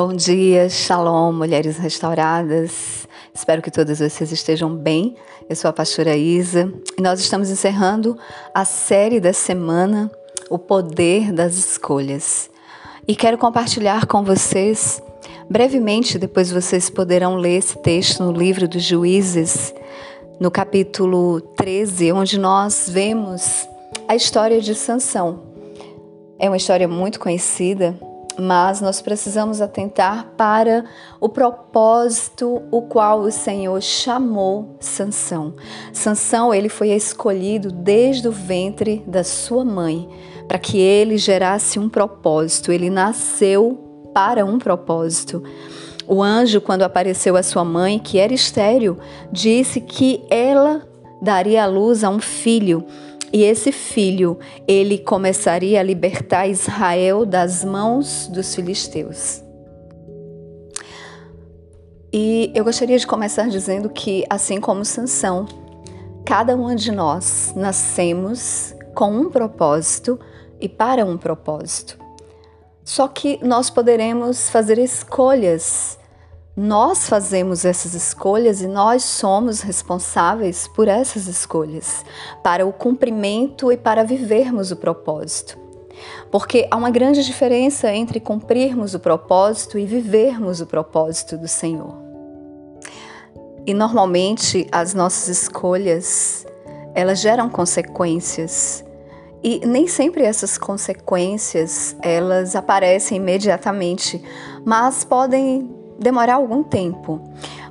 Bom dia, shalom, mulheres restauradas. Espero que todas vocês estejam bem. Eu sou a pastora Isa e nós estamos encerrando a série da semana O Poder das Escolhas. E quero compartilhar com vocês brevemente, depois vocês poderão ler esse texto no livro dos Juízes, no capítulo 13, onde nós vemos a história de Sansão. É uma história muito conhecida, mas nós precisamos atentar para o propósito o qual o Senhor chamou Sansão. Sansão, ele foi escolhido desde o ventre da sua mãe, para que ele gerasse um propósito. Ele nasceu para um propósito. O anjo, quando apareceu à sua mãe, que era estéril, disse que ela daria à luz a um filho e esse filho, ele começaria a libertar Israel das mãos dos filisteus. E eu gostaria de começar dizendo que, assim como Sansão, cada uma de nós nascemos com um propósito e para um propósito. Só que nós poderemos fazer escolhas nós fazemos essas escolhas e nós somos responsáveis por essas escolhas, para o cumprimento e para vivermos o propósito. Porque há uma grande diferença entre cumprirmos o propósito e vivermos o propósito do Senhor. E normalmente as nossas escolhas, elas geram consequências. E nem sempre essas consequências, elas aparecem imediatamente, mas podem demorar algum tempo.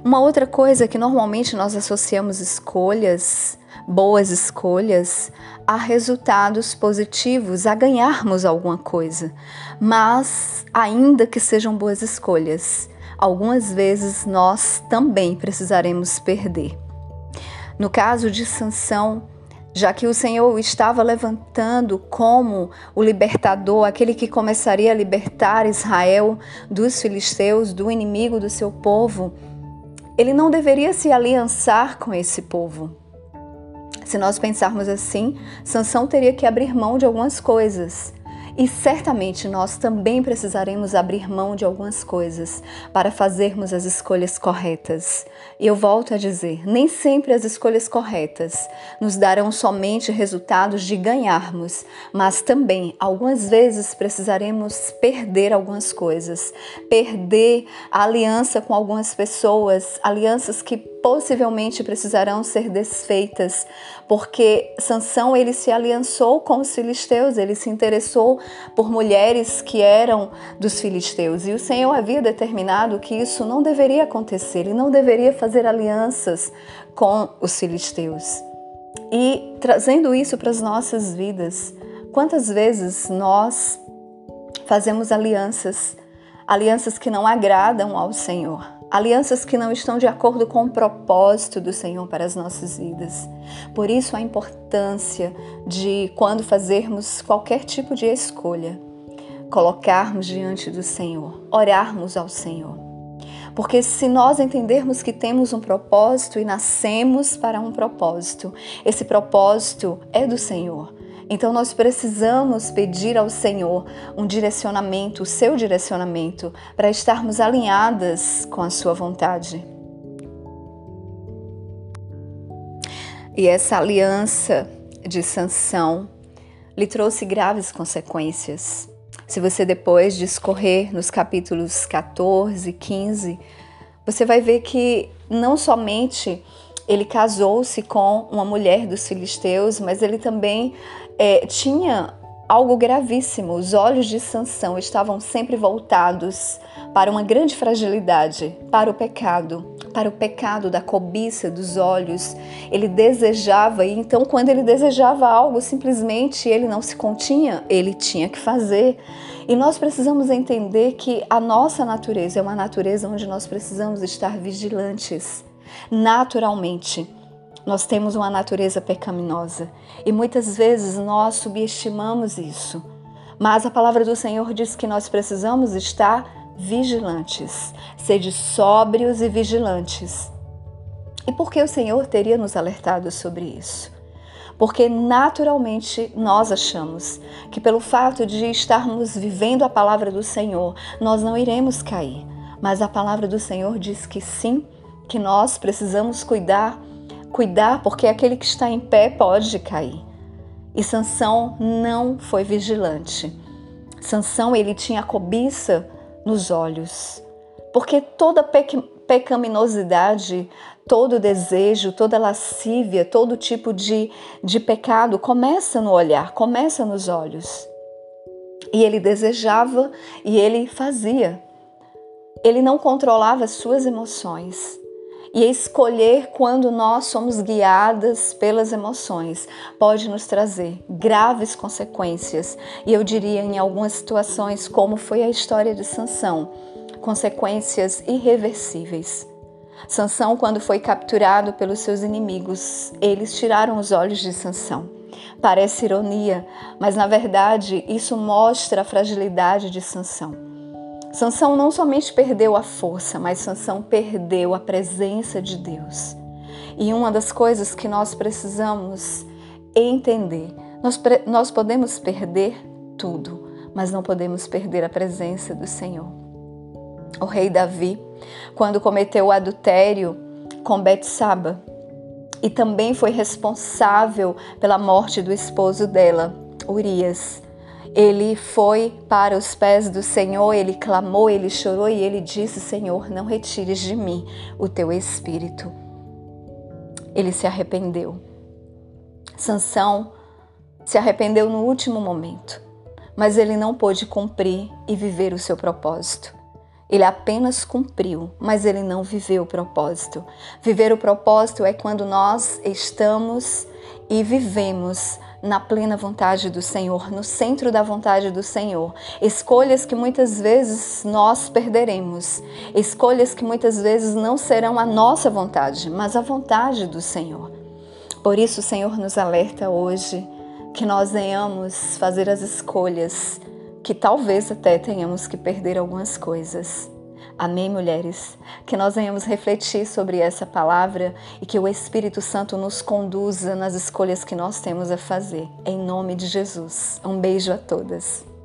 Uma outra coisa que normalmente nós associamos escolhas, boas escolhas, a resultados positivos, a ganharmos alguma coisa. Mas, ainda que sejam boas escolhas, algumas vezes nós também precisaremos perder. No caso de Sansão, já que o Senhor o estava levantando como o libertador, aquele que começaria a libertar Israel dos filisteus, do inimigo do seu povo, ele não deveria se aliançar com esse povo. Se nós pensarmos assim, Sansão teria que abrir mão de algumas coisas. E certamente nós também precisaremos abrir mão de algumas coisas para fazermos as escolhas corretas. E eu volto a dizer: nem sempre as escolhas corretas nos darão somente resultados de ganharmos, mas também algumas vezes precisaremos perder algumas coisas, perder a aliança com algumas pessoas, alianças que possivelmente precisarão ser desfeitas, porque Sansão ele se aliançou com os filisteus, ele se interessou por mulheres que eram dos filisteus, e o Senhor havia determinado que isso não deveria acontecer, ele não deveria fazer alianças com os filisteus. E trazendo isso para as nossas vidas, quantas vezes nós fazemos alianças, alianças que não agradam ao Senhor? Alianças que não estão de acordo com o propósito do Senhor para as nossas vidas. Por isso, a importância de, quando fazermos qualquer tipo de escolha, colocarmos diante do Senhor, orarmos ao Senhor. Porque se nós entendermos que temos um propósito e nascemos para um propósito, esse propósito é do Senhor. Então nós precisamos pedir ao Senhor um direcionamento, o seu direcionamento, para estarmos alinhadas com a sua vontade. E essa aliança de sanção lhe trouxe graves consequências. Se você depois discorrer nos capítulos 14 e 15, você vai ver que não somente ele casou-se com uma mulher dos filisteus, mas ele também é, tinha algo gravíssimo. Os olhos de Sansão estavam sempre voltados para uma grande fragilidade, para o pecado, para o pecado da cobiça dos olhos. Ele desejava e então quando ele desejava algo, simplesmente ele não se continha, ele tinha que fazer. E nós precisamos entender que a nossa natureza é uma natureza onde nós precisamos estar vigilantes naturalmente nós temos uma natureza pecaminosa e muitas vezes nós subestimamos isso. Mas a palavra do Senhor diz que nós precisamos estar vigilantes, sede sóbrios e vigilantes. E por que o Senhor teria nos alertado sobre isso? porque naturalmente nós achamos que pelo fato de estarmos vivendo a palavra do Senhor, nós não iremos cair. Mas a palavra do Senhor diz que sim, que nós precisamos cuidar, cuidar porque aquele que está em pé pode cair. E Sansão não foi vigilante. Sansão ele tinha cobiça nos olhos, porque toda pecaminosidade, todo desejo, toda lascívia, todo tipo de, de pecado começa no olhar, começa nos olhos. E ele desejava e ele fazia. Ele não controlava as suas emoções. E escolher quando nós somos guiadas pelas emoções pode nos trazer graves consequências. E eu diria em algumas situações, como foi a história de Sansão, consequências irreversíveis. Sansão, quando foi capturado pelos seus inimigos, eles tiraram os olhos de Sansão. Parece ironia, mas na verdade isso mostra a fragilidade de Sansão. Sansão não somente perdeu a força, mas Sansão perdeu a presença de Deus. E uma das coisas que nós precisamos entender, nós, nós podemos perder tudo, mas não podemos perder a presença do Senhor o rei Davi, quando cometeu o adultério com Betsaba e também foi responsável pela morte do esposo dela, Urias. Ele foi para os pés do Senhor, ele clamou, ele chorou e ele disse: Senhor, não retires de mim o teu espírito. Ele se arrependeu. Sansão se arrependeu no último momento, mas ele não pôde cumprir e viver o seu propósito. Ele apenas cumpriu, mas ele não viveu o propósito. Viver o propósito é quando nós estamos e vivemos na plena vontade do Senhor, no centro da vontade do Senhor. Escolhas que muitas vezes nós perderemos, escolhas que muitas vezes não serão a nossa vontade, mas a vontade do Senhor. Por isso, o Senhor nos alerta hoje que nós venhamos fazer as escolhas que talvez até tenhamos que perder algumas coisas. Amém, mulheres? Que nós venhamos refletir sobre essa palavra e que o Espírito Santo nos conduza nas escolhas que nós temos a fazer. Em nome de Jesus. Um beijo a todas.